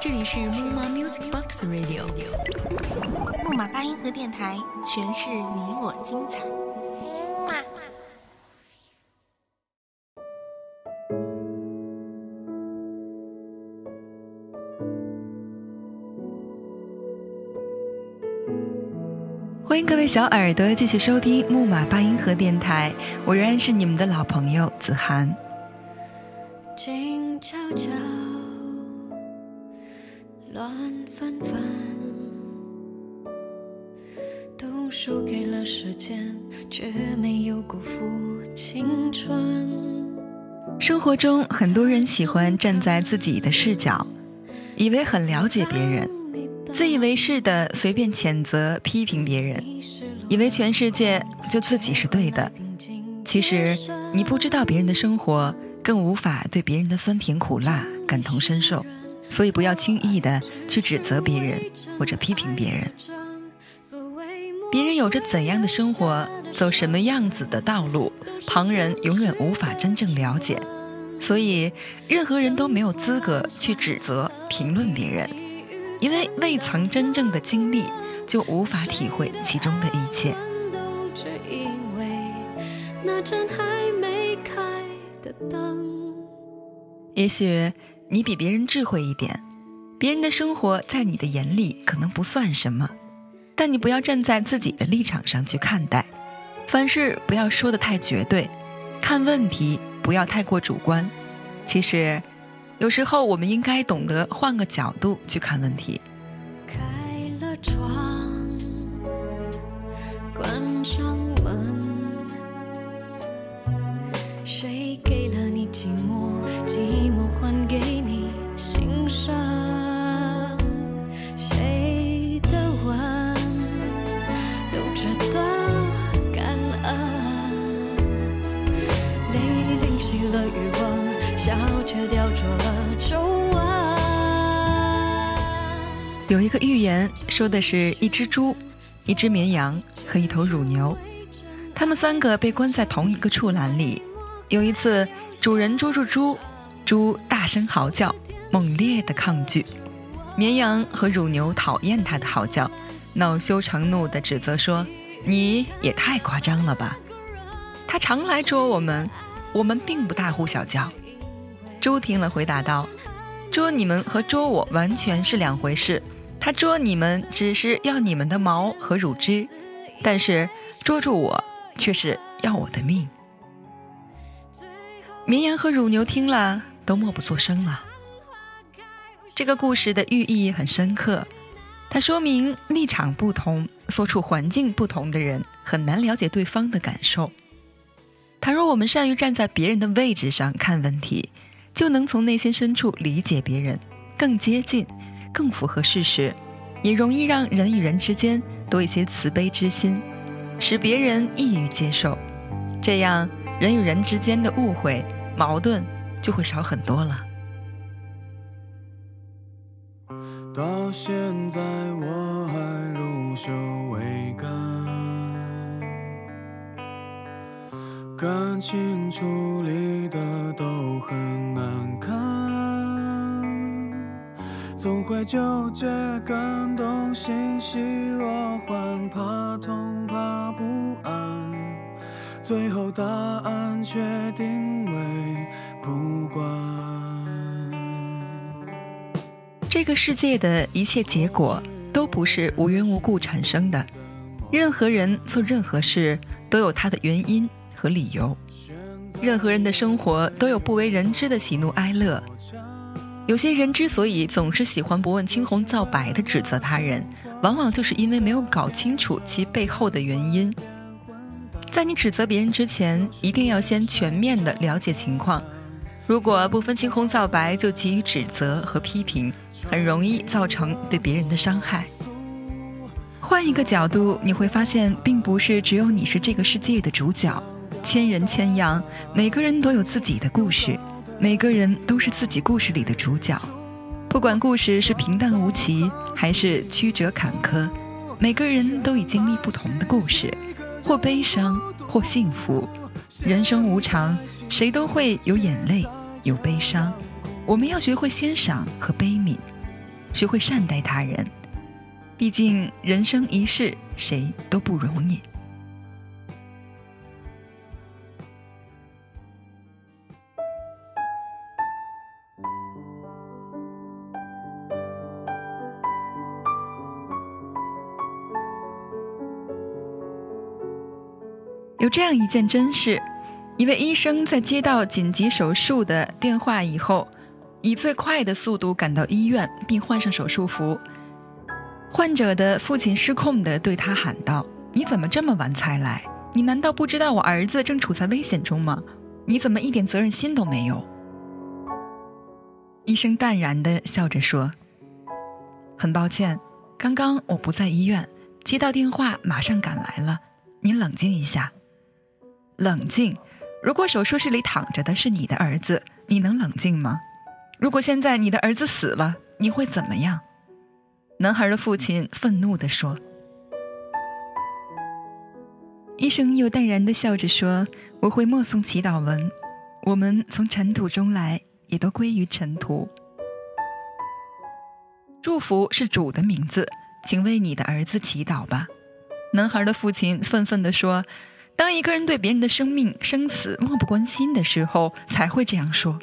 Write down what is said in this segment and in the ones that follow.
这里是木马 Music Box Radio，木马八音盒电台，诠释你我精彩。欢迎各位小耳朵继续收听木马八音盒电台，我仍然是你们的老朋友子涵。悄悄，乱纷纷，都输给了时间，却没有辜负青春。生活中，很多人喜欢站在自己的视角，以为很了解别人，自以为是的随便谴责、批评别人，以为全世界就自己是对的。其实，你不知道别人的生活，更无法对别人的酸甜苦辣感同身受，所以不要轻易的去指责别人或者批评别人。别人有着怎样的生活，走什么样子的道路，旁人永远无法真正了解，所以任何人都没有资格去指责、评论别人，因为未曾真正的经历，就无法体会其中的一切。因为那还没开的灯。也许你比别人智慧一点，别人的生活在你的眼里可能不算什么，但你不要站在自己的立场上去看待，凡事不要说的太绝对，看问题不要太过主观。其实，有时候我们应该懂得换个角度去看问题。开了窗，关上有一个寓言说的是一只猪、一只绵羊和一头乳牛，它们三个被关在同一个畜栏里。有一次，主人捉住猪，猪大声嚎叫，猛烈的抗拒。绵羊和乳牛讨厌它的嚎叫，恼羞成怒地指责说：“你也太夸张了吧！它常来捉我们，我们并不大呼小叫。”猪听了回答道：“捉你们和捉我完全是两回事。他捉你们只是要你们的毛和乳汁，但是捉住我却是要我的命。”绵羊和乳牛听了都默不作声了。这个故事的寓意很深刻，它说明立场不同、所处环境不同的人很难了解对方的感受。倘若我们善于站在别人的位置上看问题，就能从内心深处理解别人，更接近、更符合事实，也容易让人与人之间多一些慈悲之心，使别人易于接受。这样，人与人之间的误会、矛盾就会少很多了。到现在我还如羞未干，感情处理的都很难总会纠结感动、欣喜若欢，怕痛怕不安，最后答案却定为不管。这个世界的一切结果都不是无缘无故产生的，任何人做任何事都有他的原因和理由，任何人的生活都有不为人知的喜怒哀乐。有些人之所以总是喜欢不问青红皂白地指责他人，往往就是因为没有搞清楚其背后的原因。在你指责别人之前，一定要先全面地了解情况。如果不分青红皂白就给予指责和批评，很容易造成对别人的伤害。换一个角度，你会发现，并不是只有你是这个世界的主角，千人千样，每个人都有自己的故事，每个人都是自己故事里的主角。不管故事是平淡无奇，还是曲折坎坷，每个人都已经历不同的故事，或悲伤，或幸福。人生无常，谁都会有眼泪，有悲伤，我们要学会欣赏和悲悯，学会善待他人。毕竟人生一世，谁都不容易。这样一件真事：一位医生在接到紧急手术的电话以后，以最快的速度赶到医院，并换上手术服。患者的父亲失控地对他喊道：“你怎么这么晚才来？你难道不知道我儿子正处在危险中吗？你怎么一点责任心都没有？”医生淡然地笑着说：“很抱歉，刚刚我不在医院，接到电话马上赶来了。您冷静一下。”冷静。如果手术室里躺着的是你的儿子，你能冷静吗？如果现在你的儿子死了，你会怎么样？男孩的父亲愤怒地说。医生又淡然地笑着说：“我会默诵祈祷文。我们从尘土中来，也都归于尘土。祝福是主的名字，请为你的儿子祈祷吧。”男孩的父亲愤愤地说。当一个人对别人的生命生死漠不关心的时候，才会这样说。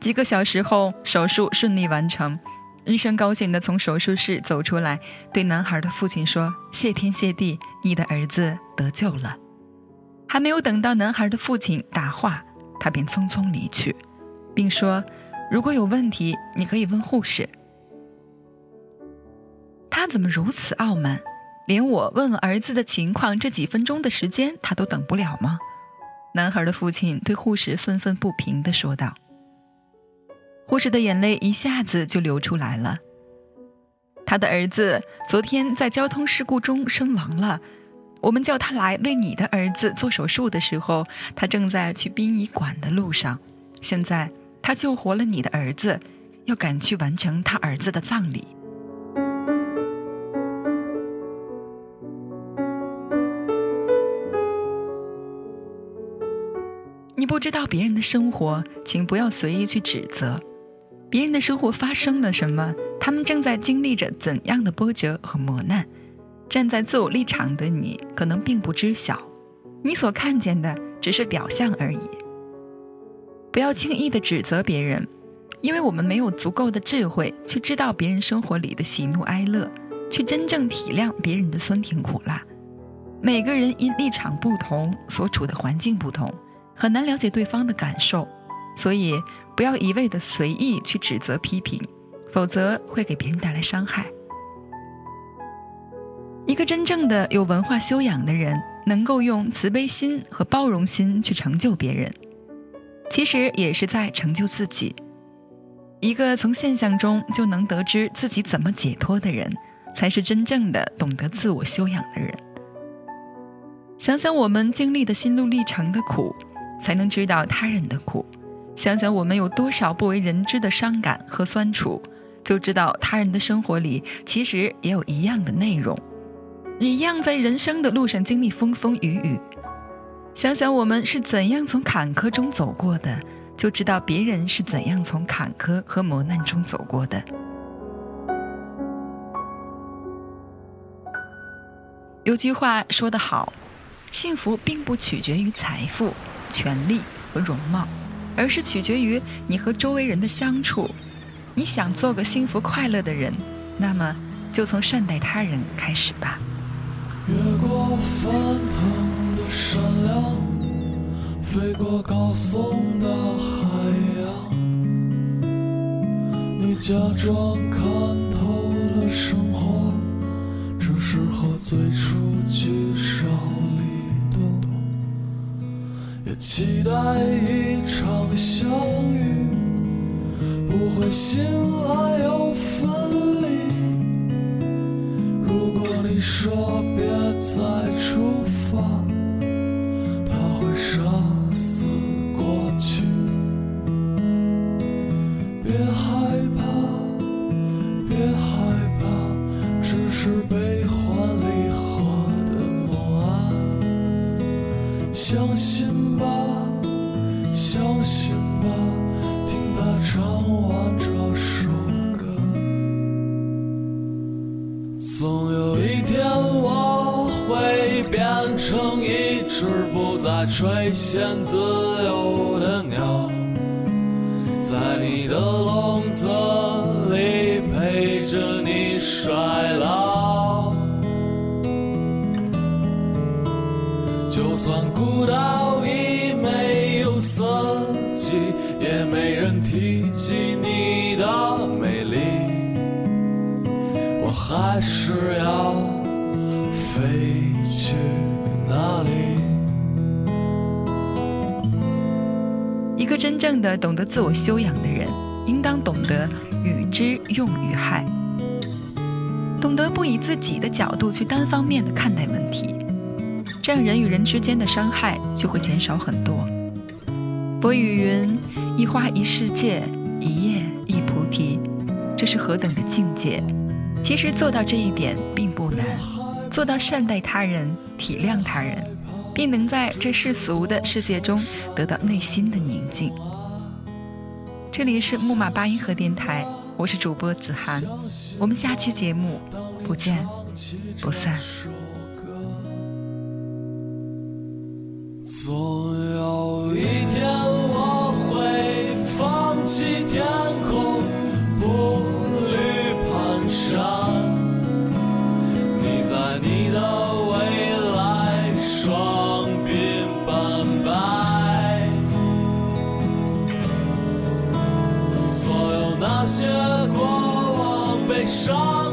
几个小时后，手术顺利完成，医生高兴地从手术室走出来，对男孩的父亲说：“谢天谢地，你的儿子得救了。”还没有等到男孩的父亲答话，他便匆匆离去，并说：“如果有问题，你可以问护士。”他怎么如此傲慢？连我问问儿子的情况，这几分钟的时间他都等不了吗？男孩的父亲对护士愤愤不平地说道。护士的眼泪一下子就流出来了。他的儿子昨天在交通事故中身亡了。我们叫他来为你的儿子做手术的时候，他正在去殡仪馆的路上。现在他救活了你的儿子，要赶去完成他儿子的葬礼。你不知道别人的生活，请不要随意去指责。别人的生活发生了什么？他们正在经历着怎样的波折和磨难？站在自我立场的你，可能并不知晓，你所看见的只是表象而已。不要轻易的指责别人，因为我们没有足够的智慧去知道别人生活里的喜怒哀乐，去真正体谅别人的酸甜苦辣。每个人因立场不同，所处的环境不同。很难了解对方的感受，所以不要一味的随意去指责批评，否则会给别人带来伤害。一个真正的有文化修养的人，能够用慈悲心和包容心去成就别人，其实也是在成就自己。一个从现象中就能得知自己怎么解脱的人，才是真正的懂得自我修养的人。想想我们经历的心路历程的苦。才能知道他人的苦，想想我们有多少不为人知的伤感和酸楚，就知道他人的生活里其实也有一样的内容，一样在人生的路上经历风风雨雨。想想我们是怎样从坎坷中走过的，就知道别人是怎样从坎坷和磨难中走过的。有句话说得好，幸福并不取决于财富。权力和容貌，而是取决于你和周围人的相处。你想做个幸福快乐的人，那么就从善待他人开始吧。越过翻腾的山梁，飞过高耸的海洋，你假装看透了生活，只是和最初聚少离多。也期待一场相遇，不会醒来又分离。如果你说别再出发，他会杀死变成一只不再垂涎自由的鸟，在你的笼子里陪着你衰老。就算孤岛已没有色季，也没人提及你的美丽，我还是要飞去哪里？一个真正的懂得自我修养的人，应当懂得与之用与害，懂得不以自己的角度去单方面的看待问题。这样人与人之间的伤害就会减少很多。博语云：“一花一世界，一叶一菩提。”这是何等的境界！其实做到这一点并不难，做到善待他人、体谅他人，并能在这世俗的世界中得到内心的宁静。这里是木马八音盒电台，我是主播子涵，我们下期节目不见不散。那些过往悲伤。